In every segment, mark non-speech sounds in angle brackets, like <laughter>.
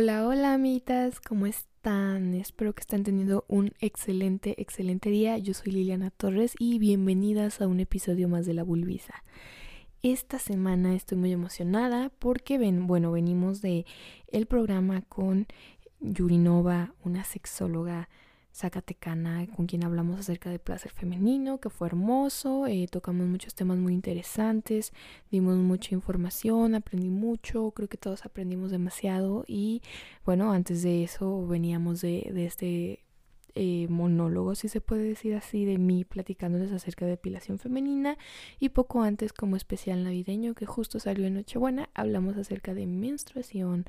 Hola, hola amitas, ¿cómo están? Espero que estén teniendo un excelente, excelente día. Yo soy Liliana Torres y bienvenidas a un episodio más de La Bulbisa. Esta semana estoy muy emocionada porque ven, bueno, venimos de el programa con Yurinova, una sexóloga Zacatecana, con quien hablamos acerca del placer femenino, que fue hermoso, eh, tocamos muchos temas muy interesantes, dimos mucha información, aprendí mucho, creo que todos aprendimos demasiado y bueno, antes de eso veníamos de, de este eh, monólogo, si se puede decir así, de mí platicándoles acerca de depilación femenina y poco antes como especial navideño que justo salió en Nochebuena, hablamos acerca de menstruación,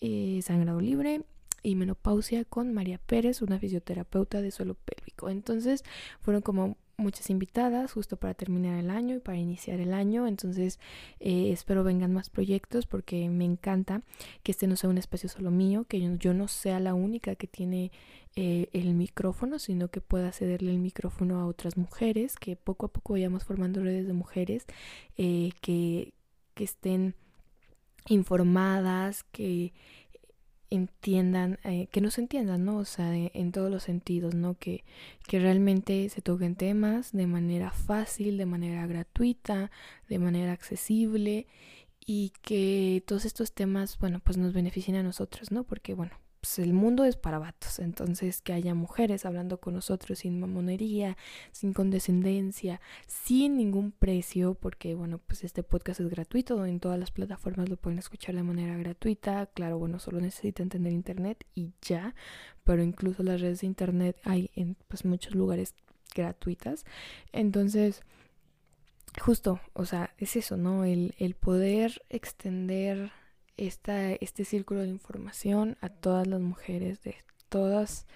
eh, sangrado libre y menopausia con María Pérez, una fisioterapeuta de suelo pélvico. Entonces fueron como muchas invitadas justo para terminar el año y para iniciar el año. Entonces eh, espero vengan más proyectos porque me encanta que este no sea un espacio solo mío, que yo, no sea la única que tiene eh, el micrófono, sino que pueda cederle el micrófono a otras mujeres, que poco a poco vayamos formando redes de mujeres eh, que, que estén informadas, que entiendan, eh, que nos entiendan, ¿no? O sea, en todos los sentidos, ¿no? Que, que realmente se toquen temas de manera fácil, de manera gratuita, de manera accesible y que todos estos temas, bueno, pues nos beneficien a nosotros, ¿no? Porque, bueno, pues el mundo es para vatos, entonces que haya mujeres hablando con nosotros sin mamonería, sin condescendencia, sin ningún precio, porque bueno, pues este podcast es gratuito, en todas las plataformas lo pueden escuchar de manera gratuita, claro, bueno, solo necesita entender internet y ya, pero incluso las redes de internet hay en pues muchos lugares gratuitas, entonces justo, o sea, es eso, ¿no? El, el poder extender este círculo de información a todas las mujeres de todas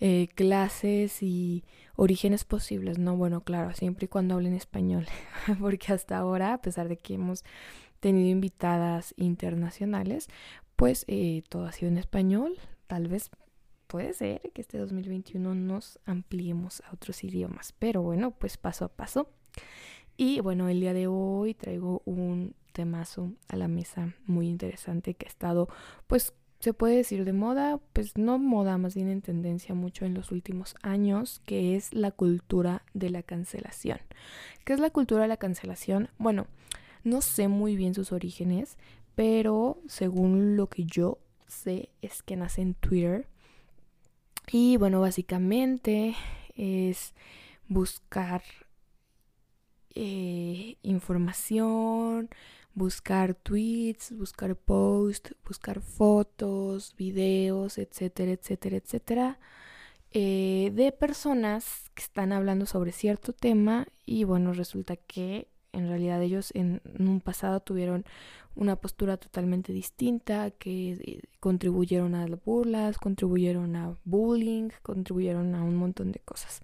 eh, clases y orígenes posibles, ¿no? Bueno, claro, siempre y cuando hablen español, <laughs> porque hasta ahora, a pesar de que hemos tenido invitadas internacionales, pues eh, todo ha sido en español, tal vez puede ser que este 2021 nos ampliemos a otros idiomas, pero bueno, pues paso a paso. Y bueno, el día de hoy traigo un temazo a la mesa muy interesante que ha estado, pues se puede decir de moda, pues no moda, más bien en tendencia mucho en los últimos años, que es la cultura de la cancelación. ¿Qué es la cultura de la cancelación? Bueno, no sé muy bien sus orígenes, pero según lo que yo sé es que nace en Twitter. Y bueno, básicamente es buscar eh, información, buscar tweets, buscar posts, buscar fotos, videos, etcétera, etcétera, etcétera, eh, de personas que están hablando sobre cierto tema y bueno, resulta que en realidad ellos en un pasado tuvieron una postura totalmente distinta, que eh, contribuyeron a las burlas, contribuyeron a bullying, contribuyeron a un montón de cosas.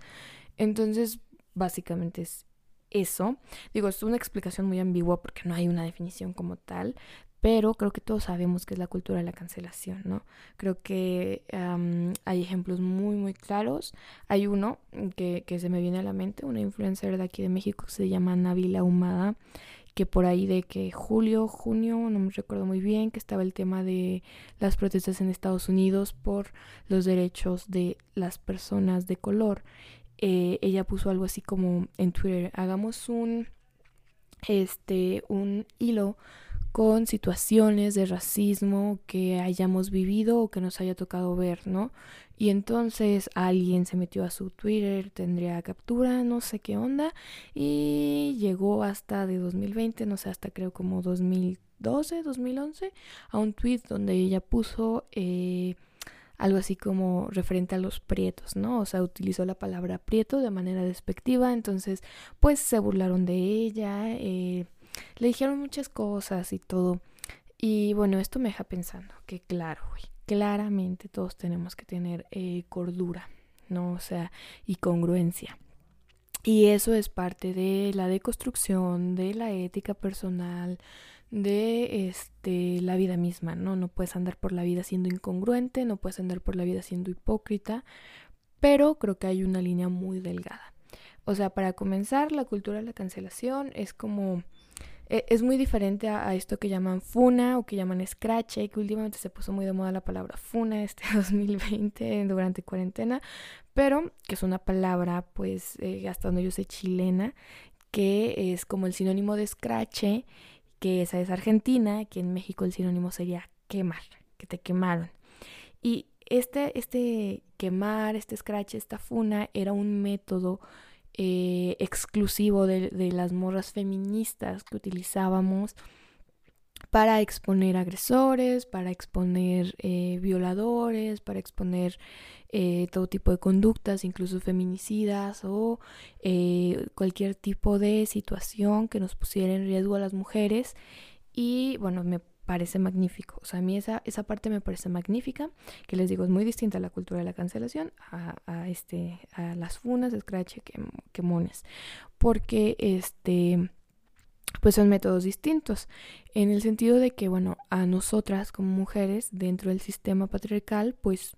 Entonces, básicamente es eso. Digo, es una explicación muy ambigua porque no hay una definición como tal, pero creo que todos sabemos que es la cultura de la cancelación, ¿no? Creo que hay ejemplos muy, muy claros. Hay uno que, que, se me viene a la mente, una influencer de aquí de México que se llama Navila Humada, que por ahí de que julio, junio, no me recuerdo muy bien, que estaba el tema de las protestas en Estados Unidos por los derechos de las personas de color. Eh, ella puso algo así como en Twitter, hagamos un, este, un hilo con situaciones de racismo que hayamos vivido o que nos haya tocado ver, ¿no? Y entonces alguien se metió a su Twitter, tendría captura, no sé qué onda, y llegó hasta de 2020, no sé, hasta creo como 2012, 2011, a un tweet donde ella puso... Eh, algo así como referente a los prietos, ¿no? O sea, utilizó la palabra prieto de manera despectiva, entonces pues se burlaron de ella, eh, le dijeron muchas cosas y todo. Y bueno, esto me deja pensando que claro, claramente todos tenemos que tener eh, cordura, ¿no? O sea, y congruencia. Y eso es parte de la deconstrucción, de la ética personal, de este la vida misma, ¿no? No puedes andar por la vida siendo incongruente, no puedes andar por la vida siendo hipócrita, pero creo que hay una línea muy delgada. O sea, para comenzar, la cultura de la cancelación es como e, es muy diferente a, esto que llaman funa o que llaman scratch, que últimamente se puso muy de moda la palabra funa este <laughs> 2020 durante cuarentena, pero que es una palabra, pues, eh, hasta donde yo sé, chilena, que es como el sinónimo de scratch, que esa es Argentina, que en México el sinónimo sería quemar, que te quemaron. Y este, este quemar, este scratch, esta funa, era un método eh, exclusivo de, las morras feministas que utilizábamos para exponer agresores, para exponer eh, violadores, para exponer eh, todo tipo de conductas, incluso feminicidas o cualquier tipo de situación que nos pusiera en riesgo a las mujeres. Y bueno, me parece magnífico. O sea, a mí esa, esa parte me parece magnífica, que les digo, es muy distinta a la cultura de la cancelación, a, este, a las funas, scratch, que, mones. Porque este pues son métodos distintos, en el sentido de que, bueno, a nosotras como mujeres dentro del sistema patriarcal, pues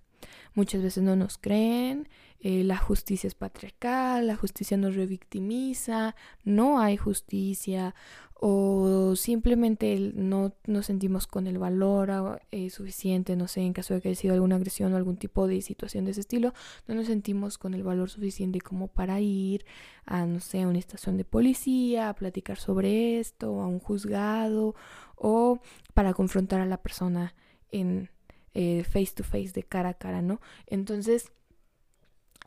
muchas veces no nos creen, eh, la justicia es patriarcal, la justicia nos revictimiza, no hay justicia, o simplemente no nos sentimos con el valor eh, suficiente, no sé, en caso de que haya sido alguna agresión o algún tipo de situación de ese estilo, no nos sentimos con el valor suficiente como para ir a, no sé, a una estación de policía, a platicar sobre esto, a un juzgado o para confrontar a la persona en eh, face to face, de cara a cara, ¿no? Entonces,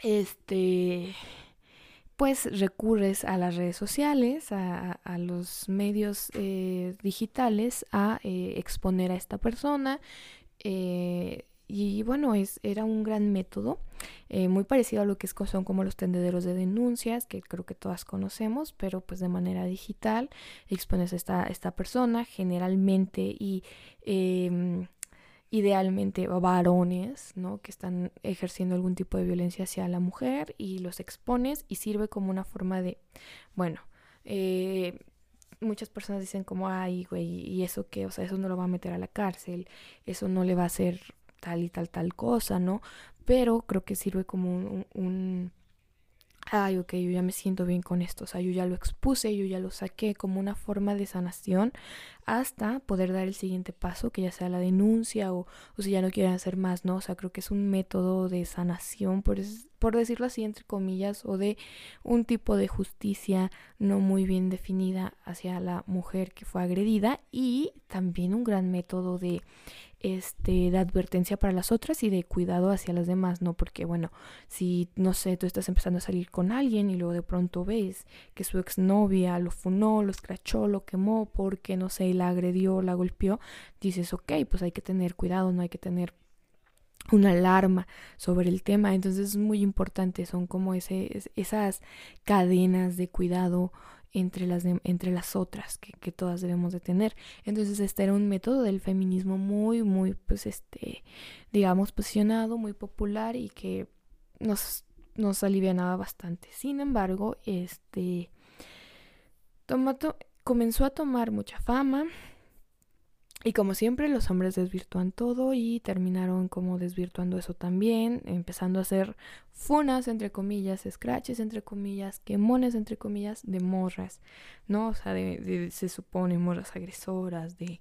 este pues recurres a las redes sociales, a, los medios eh, digitales a eh, exponer a esta persona. Eh, y bueno, es, era un gran método, muy parecido a lo que son como los tendederos de denuncias, que creo que todas conocemos, pero pues de manera digital expones a esta, esta persona generalmente y em, idealmente varones, ¿no? Que están ejerciendo algún tipo de violencia hacia la mujer y los expones y sirve como una forma de, bueno, eh, muchas personas dicen como, ay, güey, ¿y eso qué? O sea, eso no lo va a meter a la cárcel, eso no le va a hacer tal y tal, tal cosa, ¿no? Pero creo que sirve como un ay, ok, yo ya me siento bien con esto, o sea, yo ya lo expuse, yo ya lo saqué como una forma de sanación hasta poder dar el siguiente paso, que ya sea la denuncia o, o si ya no quieren hacer más, ¿no? O sea, creo que es un método de sanación, por, por decirlo así, entre comillas, o de un tipo de justicia no muy bien definida hacia la mujer que fue agredida y también un gran método de este, de advertencia para las otras y de cuidado hacia las demás, ¿no? Porque, bueno, si, no sé, tú estás empezando a salir con alguien y luego de pronto ves que su exnovia lo funó, lo escrachó, lo quemó porque, no sé, la agredió, la golpeó, dices, ok, pues hay que tener cuidado, no hay que tener una alarma sobre el tema, entonces es muy importante, son como ese, esas cadenas de cuidado entre las, entre las otras que, que, todas debemos de tener. Entonces este era un método del feminismo muy, muy, pues este, digamos, posicionado, muy popular y que nos, nos alivianaba bastante. Sin embargo, este, Tomato comenzó a tomar mucha fama, y como siempre, los hombres desvirtúan todo y terminaron como desvirtuando eso también, empezando a hacer funas, entre comillas, scratches, entre comillas, quemones, entre comillas, de morras, ¿no? O sea, de, se supone morras agresoras, de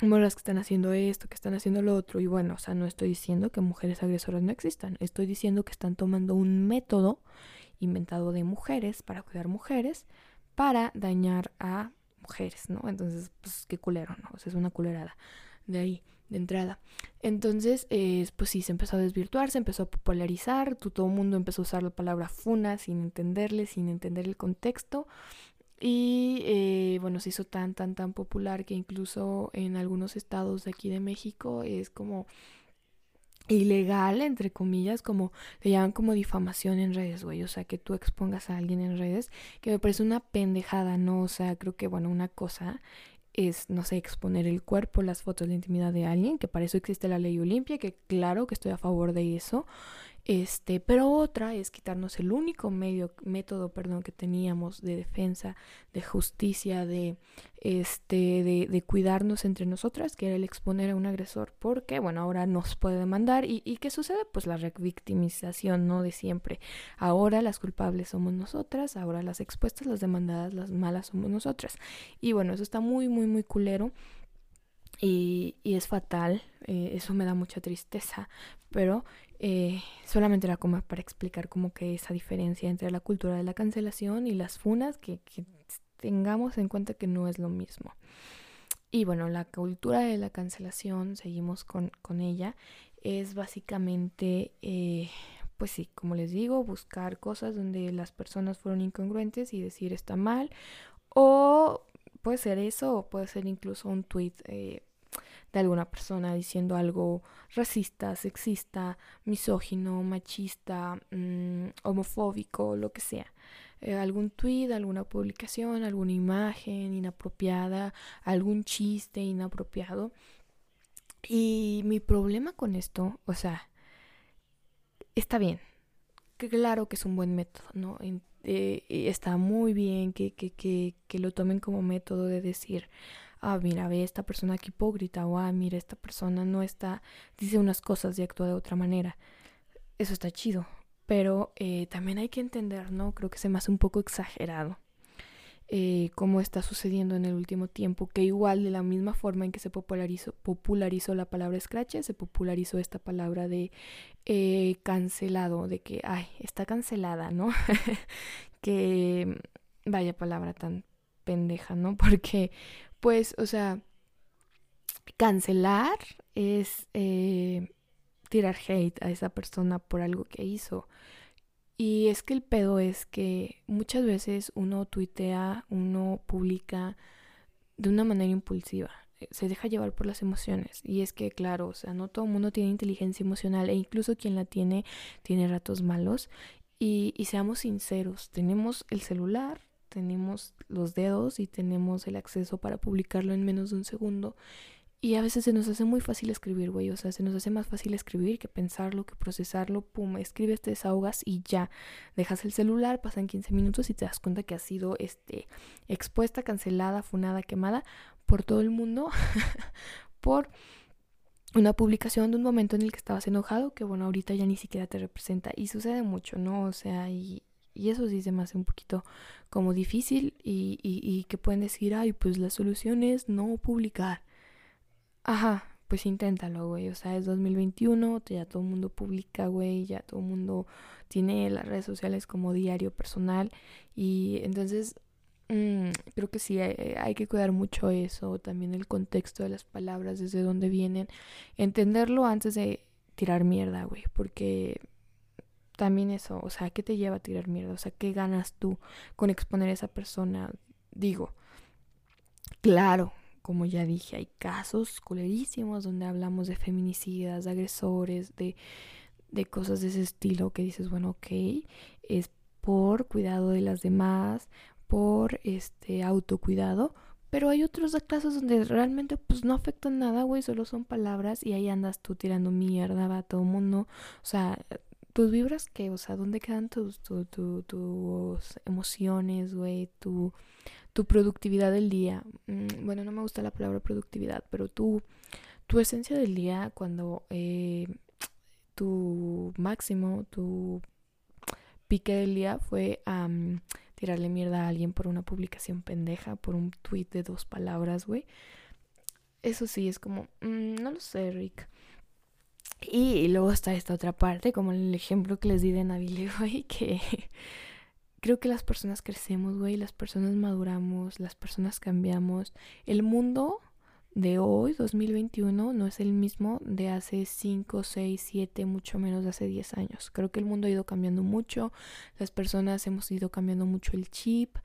morras que están haciendo esto, que están haciendo lo otro. Y bueno, o sea, no estoy diciendo que mujeres agresoras no existan, estoy diciendo que están tomando un método inventado de mujeres para cuidar mujeres para dañar a mujeres, ¿no? Entonces, pues qué culero, ¿no? O sea, es una culerada de ahí, de entrada. Entonces, eh, pues sí, se empezó a desvirtuar, se empezó a popularizar, todo el mundo empezó a usar la palabra funa sin entenderle, sin entender el contexto. Y eh, bueno, se hizo tan, tan, tan popular que incluso en algunos estados de aquí de México es como ilegal, entre comillas, como le llaman como difamación en redes, güey. O sea, que tú expongas a alguien en redes, que me parece una pendejada, ¿no? O sea, creo que, bueno, una cosa es, no sé, exponer el cuerpo, las fotos, la intimidad de alguien, que para eso existe la ley Olimpia, que claro que estoy a favor de eso. Este, pero otra es quitarnos el único medio, método perdón, que teníamos de defensa, de justicia, de, este, de, de, cuidarnos entre nosotras, que era el exponer a un agresor, porque, bueno, ahora nos puede demandar. ¿Y, y qué sucede? Pues la revictimización, ¿no? De siempre. Ahora las culpables somos nosotras, ahora las expuestas, las demandadas, las malas somos nosotras. Y bueno, eso está muy, muy, muy culero. Y, es fatal, eh, eso me da mucha tristeza, pero eh, solamente era como para explicar como que esa diferencia entre la cultura de la cancelación y las funas, que, tengamos en cuenta que no es lo mismo. Y bueno, la cultura de la cancelación, seguimos con, con ella, es básicamente, eh, pues sí, como les digo, buscar cosas donde las personas fueron incongruentes y decir está mal, o puede ser eso, o puede ser incluso un tweet de alguna persona diciendo algo racista, sexista, misógino, machista, mm, homofóbico, lo que sea. Eh, algún tweet, alguna publicación, alguna imagen inapropiada, algún chiste inapropiado. Y mi problema con esto, o sea, está bien. Claro que es un buen método, ¿no? Eh, está muy bien que, que, que, que lo tomen como método de decir, ah, mira, ve esta persona que hipócrita, o ah, mira, esta persona no está, dice unas cosas y actúa de otra manera. Eso está chido, pero eh, también hay que entender, ¿no? Creo que se me hace un poco exagerado. Eh, cómo está sucediendo en el último tiempo, que igual de la misma forma en que se popularizó, la palabra scratch, se popularizó esta palabra de eh, cancelado, de que, ay, está cancelada, ¿no? <laughs> que vaya palabra tan pendeja, ¿no? <laughs> Porque pues, o sea, cancelar es eh, tirar hate a esa persona por algo que hizo. Y es que el pedo es que muchas veces uno tuitea, uno publica de una manera impulsiva, eh, se deja llevar por las emociones. Y es que, claro, o sea, no todo el mundo tiene inteligencia emocional e incluso quien la tiene tiene ratos malos. Y, y seamos sinceros, tenemos el celular, tenemos los dedos y tenemos el acceso para publicarlo en menos de un segundo. Y a veces se nos hace muy fácil escribir, güey. O sea, se nos hace más fácil escribir que pensarlo, que procesarlo. Pum, escribes, te desahogas y ya. Dejas el celular, pasan 15 minutos y te das cuenta que ha sido este, expuesta, cancelada, funada, quemada por todo el mundo. <laughs> por una publicación de un momento en el que estabas enojado, que bueno, ahorita ya ni siquiera te representa. Y sucede mucho, ¿no? O sea, y, y eso sí se me hace un poquito como difícil y, y, que pueden decir, ay, pues la solución es no publicar. Ajá, pues inténtalo, güey. O sea, es 2021, ya todo el mundo publica, güey, ya todo el mundo tiene las redes sociales como diario personal. Y entonces, mmm, creo que sí, hay, hay, que cuidar mucho eso, también el contexto de las palabras, desde dónde vienen. Entenderlo antes de tirar mierda, güey, porque también eso, o sea, ¿qué te lleva a tirar mierda? O sea, ¿qué ganas tú con exponer a esa persona? Digo, claro, como ya dije, hay casos culerísimos donde hablamos de feminicidas, de agresores, de, de cosas de ese estilo que dices, bueno, ok, es por cuidado de las demás, por este autocuidado, pero hay otros casos donde realmente pues no afectan nada, güey, solo son palabras y ahí andas tú tirando mierda a todo mundo, o sea, tus vibras qué, o sea, ¿dónde quedan tus, tus emociones, güey? Tu, tu productividad del día. Mm, bueno, no me gusta la palabra productividad, pero tu, tu esencia del día cuando eh, tu máximo, tu pique del día fue tirarle mierda a alguien por una publicación pendeja, por un tweet de dos palabras, güey. Eso sí, es como, mm, no lo sé, Rick. Y luego está esta otra parte, como el ejemplo que les di de Navile, <laughs> güey, que creo que las personas crecemos, güey, las personas maduramos, las personas cambiamos. El mundo de hoy, 2021, no es el mismo de hace 5, 6, 7, mucho menos de hace 10 años. Creo que el mundo ha ido cambiando mucho, las personas hemos ido cambiando mucho el chip,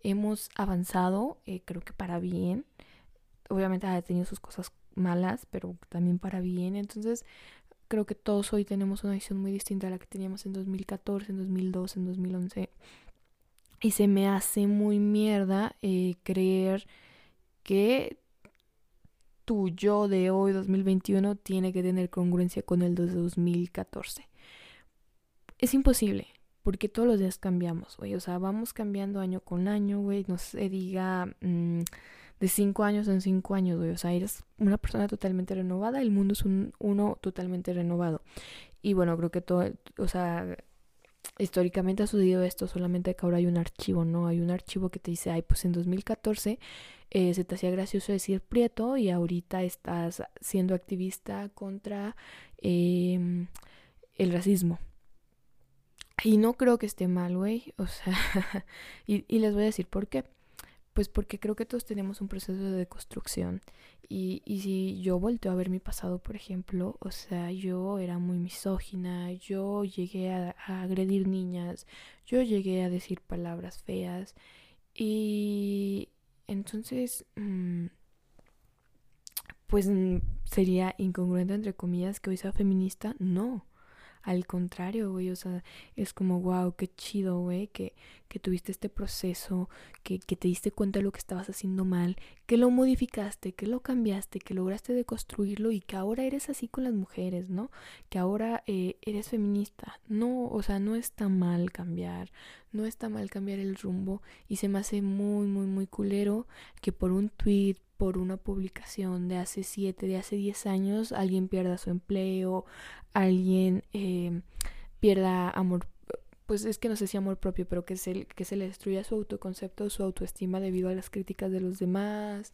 hemos avanzado, eh, creo que para bien. Obviamente ha tenido sus cosas malas, pero también para bien. Entonces, creo que todos hoy tenemos una visión muy distinta a la que teníamos en 2014, en 2012, en 2011. Y se me hace muy mierda eh, creer que tu yo de hoy, 2021, tiene que tener congruencia con el de 2014. es imposible, porque todos los días cambiamos, güey. O sea, vamos cambiando año con año, güey. No se diga mm, de cinco años en cinco años, güey. O sea, eres una persona totalmente renovada, el mundo es un, uno totalmente renovado. Y bueno, creo que todo, o sea, históricamente ha sucedido esto, solamente que ahora hay un archivo, ¿no? Hay un archivo que te dice, ay, pues en 2014 eh, se te hacía gracioso decir prieto y ahorita estás siendo activista contra em, el racismo. Y no creo que esté mal, güey. O sea, <laughs> y, y les voy a decir por qué. Pues porque creo que todos tenemos un proceso de deconstrucción. Y, y si yo volteo a ver mi pasado, por ejemplo, o sea, yo era muy misógina, yo llegué a, agredir niñas, yo llegué a decir palabras feas. Y entonces, mm, pues mm, sería incongruente, entre comillas, que hoy sea feminista. No. Al contrario, güey, o sea, es como, wow, qué chido, güey, que, que tuviste este proceso, que, que te diste cuenta de lo que estabas haciendo mal, que lo modificaste, que lo cambiaste, que lograste deconstruirlo y que ahora eres así con las mujeres, ¿no? Que ahora eh, eres feminista. No, o sea, no está mal cambiar, no está mal cambiar el rumbo y se me hace muy, muy, muy culero que por un tweet, por una publicación de hace 7, de hace 10 años, alguien pierda su empleo, alguien eh, pierda amor, pues es que no sé si amor propio, pero que se, que se le destruya su autoconcepto, su autoestima debido a las críticas de los demás,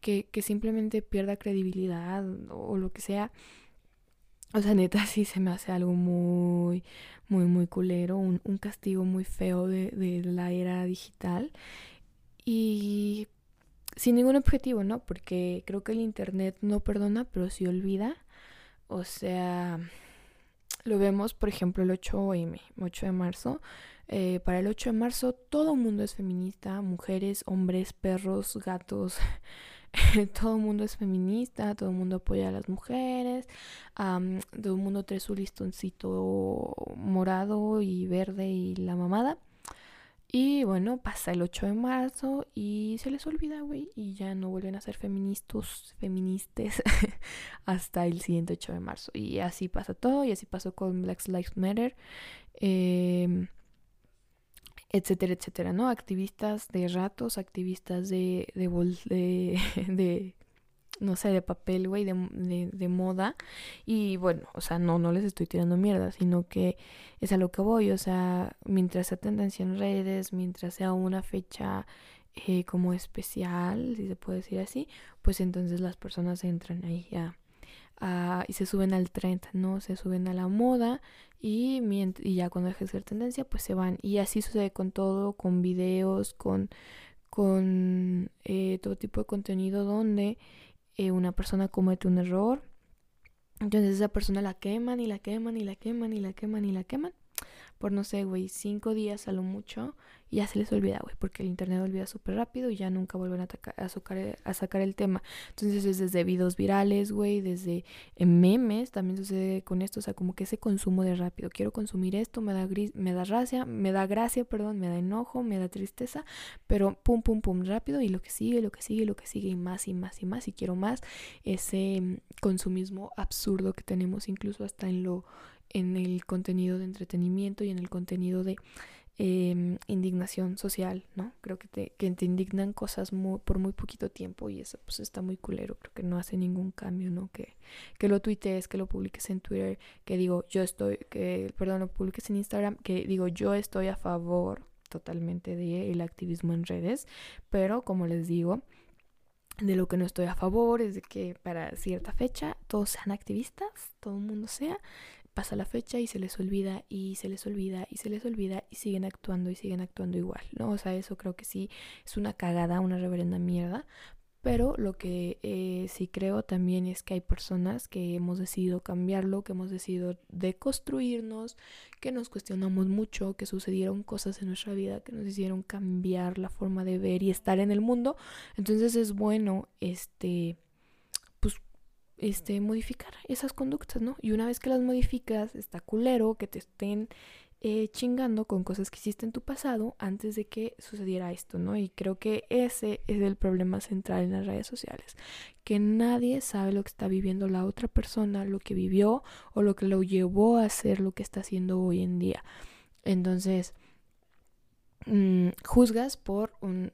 que, que simplemente pierda credibilidad o, lo que sea. O sea, neta, <laughs> sí se me hace algo muy, muy, muy culero, un, un castigo muy feo de, de la era digital. Y sin ningún objetivo, ¿no? Porque creo que el Internet no perdona, pero sí olvida. O sea, lo vemos, por ejemplo, el 8M, 8 de marzo. Eh, para el 8 de marzo todo el mundo es feminista, mujeres, hombres, perros, gatos. <laughs> todo el mundo es feminista, todo el mundo apoya a las mujeres, todo el mundo trae su listoncito morado y verde y la mamada. Y bueno, pasa el 8 de marzo y se les olvida, güey, y ya no vuelven a ser feministas, feministas <laughs> hasta el siguiente 8 de marzo. Y así pasa todo, y así pasó con Black Lives Matter, eh, etcétera, etcétera, ¿no? Activistas de ratos, activistas de, de, de <laughs> no sé, de papel, güey, de, de, moda. Y bueno, o sea, no, no les estoy tirando mierda, sino que es a lo que voy. O sea, mientras sea tendencia en redes, mientras sea una fecha eh, como especial, si se puede decir así, pues entonces las personas entran ahí ya. y se suben al trend, ¿no? Se suben a la moda y, y ya cuando deja de ser tendencia, pues se van. Y así sucede con todo, con videos, con, con eh, todo tipo de contenido donde eh, una persona comete un error, entonces esa persona la queman y la queman y la queman y la queman y la queman por no sé, güey, cinco días a lo mucho y ya se les olvida, güey, porque el internet olvida súper rápido y ya nunca vuelven a, sacar, a sacar el tema. Entonces es desde videos virales, güey, desde memes, también sucede con esto, o sea, como que ese consumo de rápido. Quiero consumir esto, me da, gris, me da gracia, me da gracia, perdón, me da enojo, me da tristeza, pero pum, pum, pum, rápido y lo que sigue, lo que sigue, lo que sigue y más y más y más y quiero más. Ese mm, consumismo absurdo que tenemos incluso hasta en lo en el contenido de entretenimiento y en el contenido de em, indignación social, ¿no? Creo que te, que te indignan cosas muy, por muy poquito tiempo y eso pues está muy culero, creo que no hace ningún cambio, ¿no? Que, que lo tuitees, que lo publiques en Twitter, que digo yo estoy, que, perdón, lo publiques en Instagram, que digo yo estoy a favor totalmente del activismo en redes, pero como les digo, de lo que no estoy a favor es de que para cierta fecha todos sean activistas, todo el mundo sea, pasa la fecha y se les olvida y se les olvida y se les olvida y siguen actuando y siguen actuando igual, ¿no? O sea, eso creo que sí es una cagada, una reverenda mierda. Pero lo que eh, sí creo también es que hay personas que hemos decidido cambiarlo, que hemos decidido deconstruirnos, que nos cuestionamos mucho, que sucedieron cosas en nuestra vida que nos hicieron cambiar la forma de ver y estar en el mundo. Entonces es bueno este este, modificar esas conductas, ¿no? Y una vez que las modificas, está culero que te estén eh, chingando con cosas que hiciste en tu pasado antes de que sucediera esto, ¿no? Y creo que ese es el problema central en las redes sociales, que nadie sabe lo que está viviendo la otra persona, lo que vivió o lo que lo llevó a hacer lo que está haciendo hoy en día. Entonces, mm, juzgas por un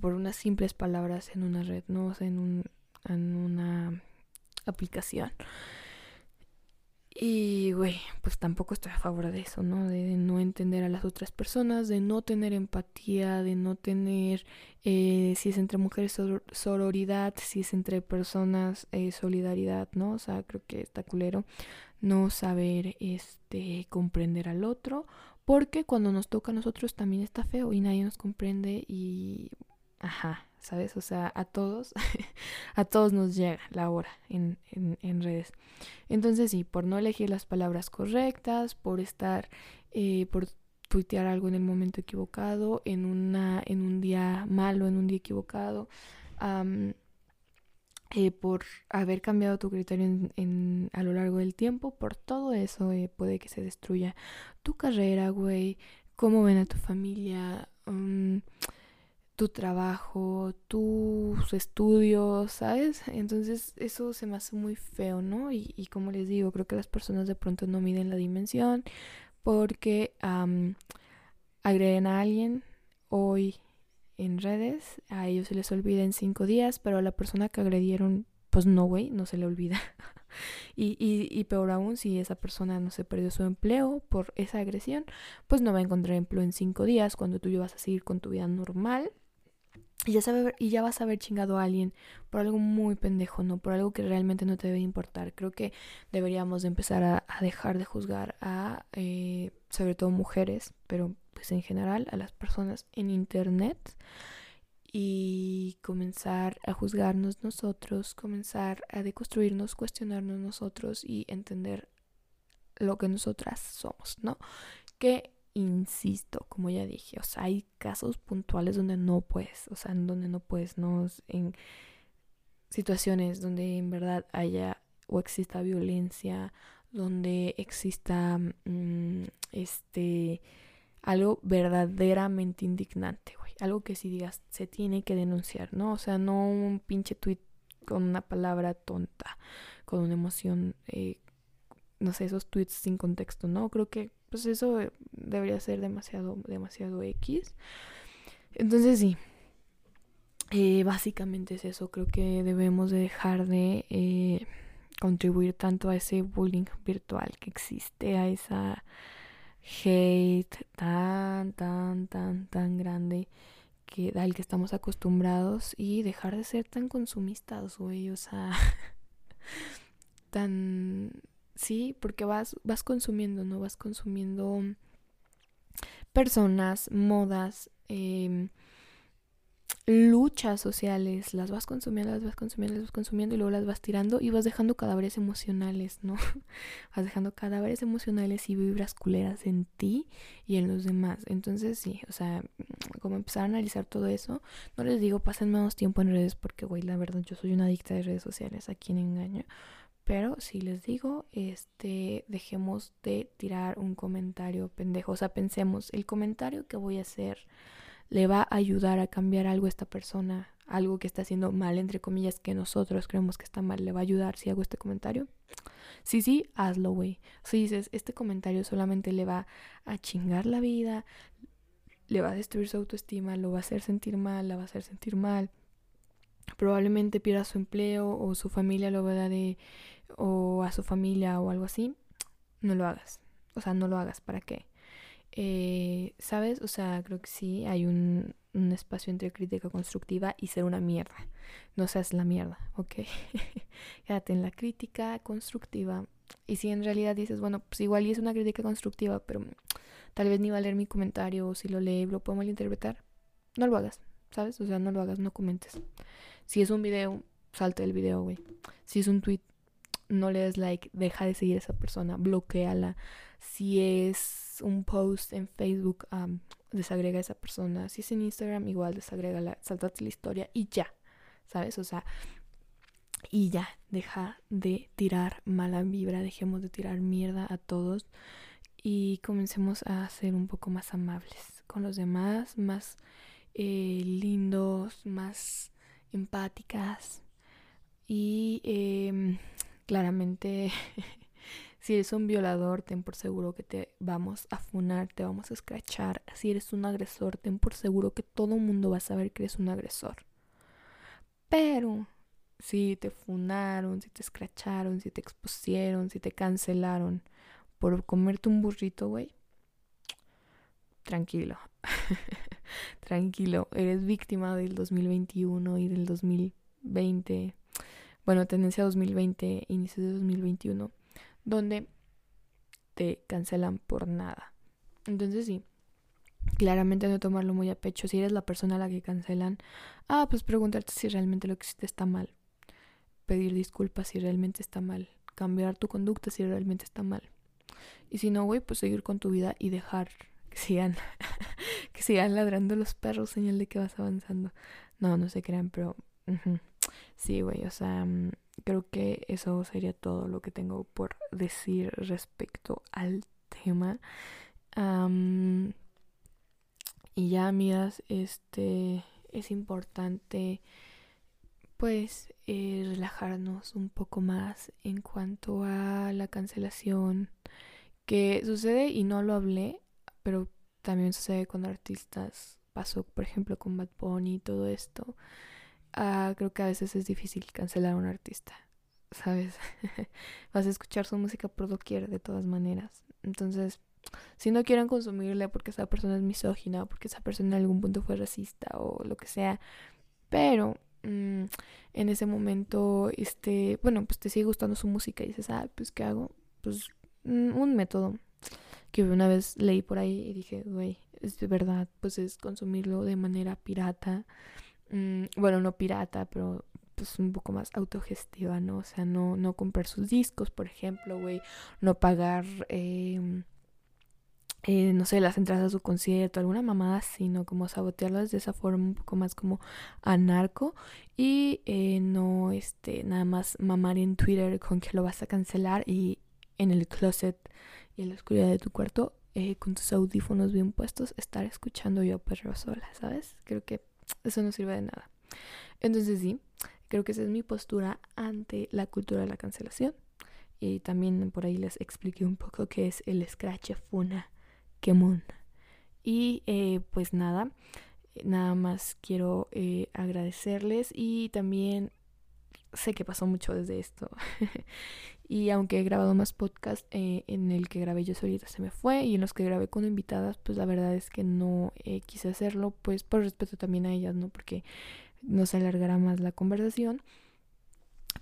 por unas simples palabras en una red, no en, un, en una aplicación. Y, güey, pues tampoco estoy a favor de eso, ¿no? De, no entender a las otras personas, de no tener empatía, de no tener, eh, si es entre mujeres, sororidad, si es entre personas, eh, solidaridad, ¿no? O sea, creo que está culero no saber, este, comprender al otro, porque cuando nos toca a nosotros también está feo y nadie nos comprende y, ajá, ¿sabes? O sea, a todos, <laughs> a todos nos llega la hora en, en, redes. Entonces sí, por no elegir las palabras correctas, por estar, eh, por tuitear algo en el momento equivocado, en, una, en un día malo, en un día equivocado, eh, por haber cambiado tu criterio a lo largo del tiempo, por todo eso eh, puede que se destruya tu carrera, güey, cómo ven a tu familia. Um, tu trabajo, tus estudios, ¿sabes? Entonces eso se me hace muy feo, ¿no? Y, y como les digo, creo que las personas de pronto no miden la dimensión porque agreden a alguien hoy en redes, a ellos se les olvida en cinco días, pero a la persona que agredieron, pues no, güey, no se le olvida. <laughs> y, y, y peor aún, si esa persona no se perdió su empleo por esa agresión, pues no va a encontrar empleo en cinco días cuando tú ya vas a seguir con tu vida normal y ya, sabe, y ya vas a haber chingado a alguien por algo muy pendejo, ¿no? Por algo que realmente no te debe importar. Creo que deberíamos de empezar a, dejar de juzgar a, eh, sobre todo mujeres, pero pues en general a las personas en Internet y comenzar a juzgarnos nosotros, comenzar a deconstruirnos, cuestionarnos nosotros y entender lo que nosotras somos, ¿no? Que insisto, como ya dije, o sea, hay casos puntuales donde no puedes, o sea, en donde no puedes, no en situaciones donde en verdad haya o exista violencia, donde exista mm, este algo verdaderamente indignante, güey, algo que si digas se tiene que denunciar, ¿no? O sea, no un pinche tweet con una palabra tonta, con una emoción, eh, no sé, esos tweets sin contexto, ¿no? Creo que pues eso eh, debería ser demasiado, demasiado X. Entonces sí, eh, básicamente es eso. Creo que debemos de dejar de eh, contribuir tanto a ese bullying virtual que existe, a esa hate tan, tan, tan, tan grande que, al que estamos acostumbrados y dejar de ser tan consumistas, güey. O sea, <laughs> tan ¿sí? Porque vas, vas consumiendo, ¿no? Vas consumiendo personas, modas, em, luchas sociales, las vas consumiendo, las vas consumiendo, las vas consumiendo y luego las vas tirando y vas dejando cadáveres emocionales, ¿no? <laughs> vas dejando cadáveres emocionales y vibras culeras en ti y en los demás. Entonces, sí, o sea, como empezar a analizar todo eso, no les digo pasen menos tiempo en redes porque, güey, la verdad, yo soy una adicta de redes sociales, a quien engaño. Pero si les digo, este, dejemos de tirar un comentario pendejo. O sea, pensemos, el comentario que voy a hacer le va a ayudar a cambiar algo a esta persona, algo que está haciendo mal, entre comillas, que nosotros creemos que está mal, le va a ayudar si hago este comentario. Sí, sí, hazlo, güey. Si dices, este comentario solamente le va a chingar la vida, le va a destruir su autoestima, lo va a hacer sentir mal, la va a hacer sentir mal. Probablemente pierda su empleo o su familia lo vea de o a su familia o algo así, no lo hagas. O sea, no lo hagas. ¿Para qué? Eh, ¿Sabes? O sea, creo que sí hay un, un, espacio entre crítica constructiva y ser una mierda. No seas la mierda, ¿ok? <laughs> Quédate en la crítica constructiva. Y si en realidad dices, bueno, pues igual y es una crítica constructiva, pero tal vez ni va a leer mi comentario o si lo lee lo puedo malinterpretar, no lo hagas, ¿sabes? O sea, no lo hagas, no comentes. Si es un video, salte del video, güey. Si es un tweet, no le des like, deja de seguir a esa persona, bloqueala. Si es un post en Facebook, desagrega a esa persona. Si es en Instagram, igual desagrégala, saltate la historia y ya, ¿sabes? O sea, y ya, deja de tirar mala vibra, dejemos de tirar mierda a todos y comencemos a ser un poco más amables con los demás, más eh, lindos, más empáticas y em, claramente <laughs> si eres un violador ten por seguro que te vamos a funar, te vamos a escrachar. Si eres un agresor ten por seguro que todo el mundo va a saber que eres un agresor. Pero si te funaron, si te escracharon, si te expusieron, si te cancelaron por comerte un burrito, güey, tranquilo. <laughs> <laughs> tranquilo, eres víctima del 2021 y del 2020. Bueno, tendencia 2020, inicio de 2021, donde te cancelan por nada. Entonces sí, claramente no tomarlo muy a pecho. Si eres la persona a la que cancelan, ah, pues preguntarte si realmente lo que hiciste está mal. Pedir disculpas si realmente está mal. Cambiar tu conducta si realmente está mal. Y si no, güey, pues seguir con tu vida y dejar que sigan, <laughs> sigan ladrando los perros, señal de que vas avanzando. No, no se crean, pero sí, güey, o sea, mm, creo que eso sería todo lo que tengo por decir respecto al tema. y ya, amigas, este es importante pues eh, relajarnos un poco más en cuanto a la cancelación que sucede y no lo hablé, pero también sucede con artistas. Pasó, por ejemplo, con Bad Bunny y todo esto. Ah, creo que a veces es difícil cancelar a un artista, ¿sabes? <laughs> Vas a escuchar su música por doquier, de todas maneras. Entonces, si no quieren consumirle porque esa persona es misógina porque esa persona en algún punto fue racista o lo que sea, pero mm, en ese momento, este, bueno, pues te sigue gustando su música y dices, ah, pues ¿qué hago? Pues Mm, un método que una vez leí por ahí y dije, güey, es de verdad, pues es consumirlo de manera pirata. Mm, bueno, no pirata, pero pues un poco más autogestiva, ¿no? O sea, no, no comprar sus discos, por ejemplo, güey, no pagar, em, eh, no sé, las entradas a su concierto, alguna mamada sino Como sabotearlas de esa forma un poco más como anarco y eh, no, este, nada más mamar en Twitter con que lo vas a cancelar y en el closet y en la oscuridad de tu cuarto eh, con tus audífonos bien puestos estar escuchando yo perro sola, ¿sabes? Creo que eso no sirve de nada. Entonces sí, creo que esa es mi postura ante la cultura de la cancelación. Y también por ahí les expliqué un poco qué es el Scratch Funa Kemun. Y eh, pues nada, nada más quiero eh, agradecerles y también sé que pasó mucho desde esto. <laughs> y aunque he grabado más podcasts eh, en el que grabé yo solita se me fue y en los que grabé con invitadas, pues la verdad es que no eh, quise hacerlo, pues por respeto también a ellas, ¿no? Porque no se alargará más la conversación.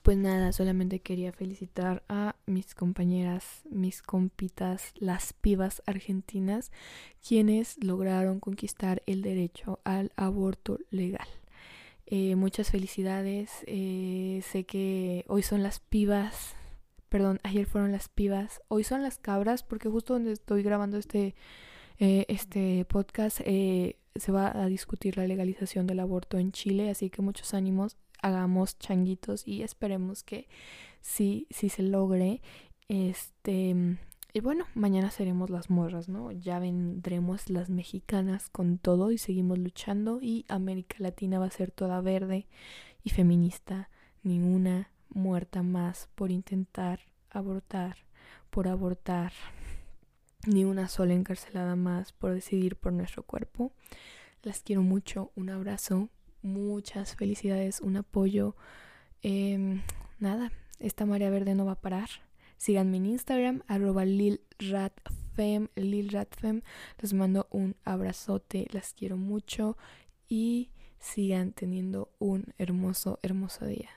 Pues nada, solamente quería felicitar a mis compañeras, mis compitas, las pibas argentinas, quienes lograron conquistar el derecho al aborto legal. Eh, muchas felicidades. Eh, sé que hoy son las pibas. Perdón, ayer fueron las pibas. Hoy son las cabras porque justo donde estoy grabando este, eh, este podcast se va a discutir la legalización del aborto en Chile. Así que muchos ánimos. Hagamos changuitos y esperemos que sí, sí se logre. Este y bueno, mañana seremos las morras, ¿no? Ya vendremos las mexicanas con todo y seguimos luchando y América Latina va a ser toda verde y feminista. Ninguna muerta más por intentar abortar, por abortar. Ni una sola encarcelada más por decidir por nuestro cuerpo. Las quiero mucho. Un abrazo. Muchas felicidades. Un apoyo. Em, nada, esta marea verde no va a parar. Síganme en Instagram, arroba lilratfem, lilratfem. Les mando un abrazote, las quiero mucho y sigan teniendo un hermoso, hermoso día.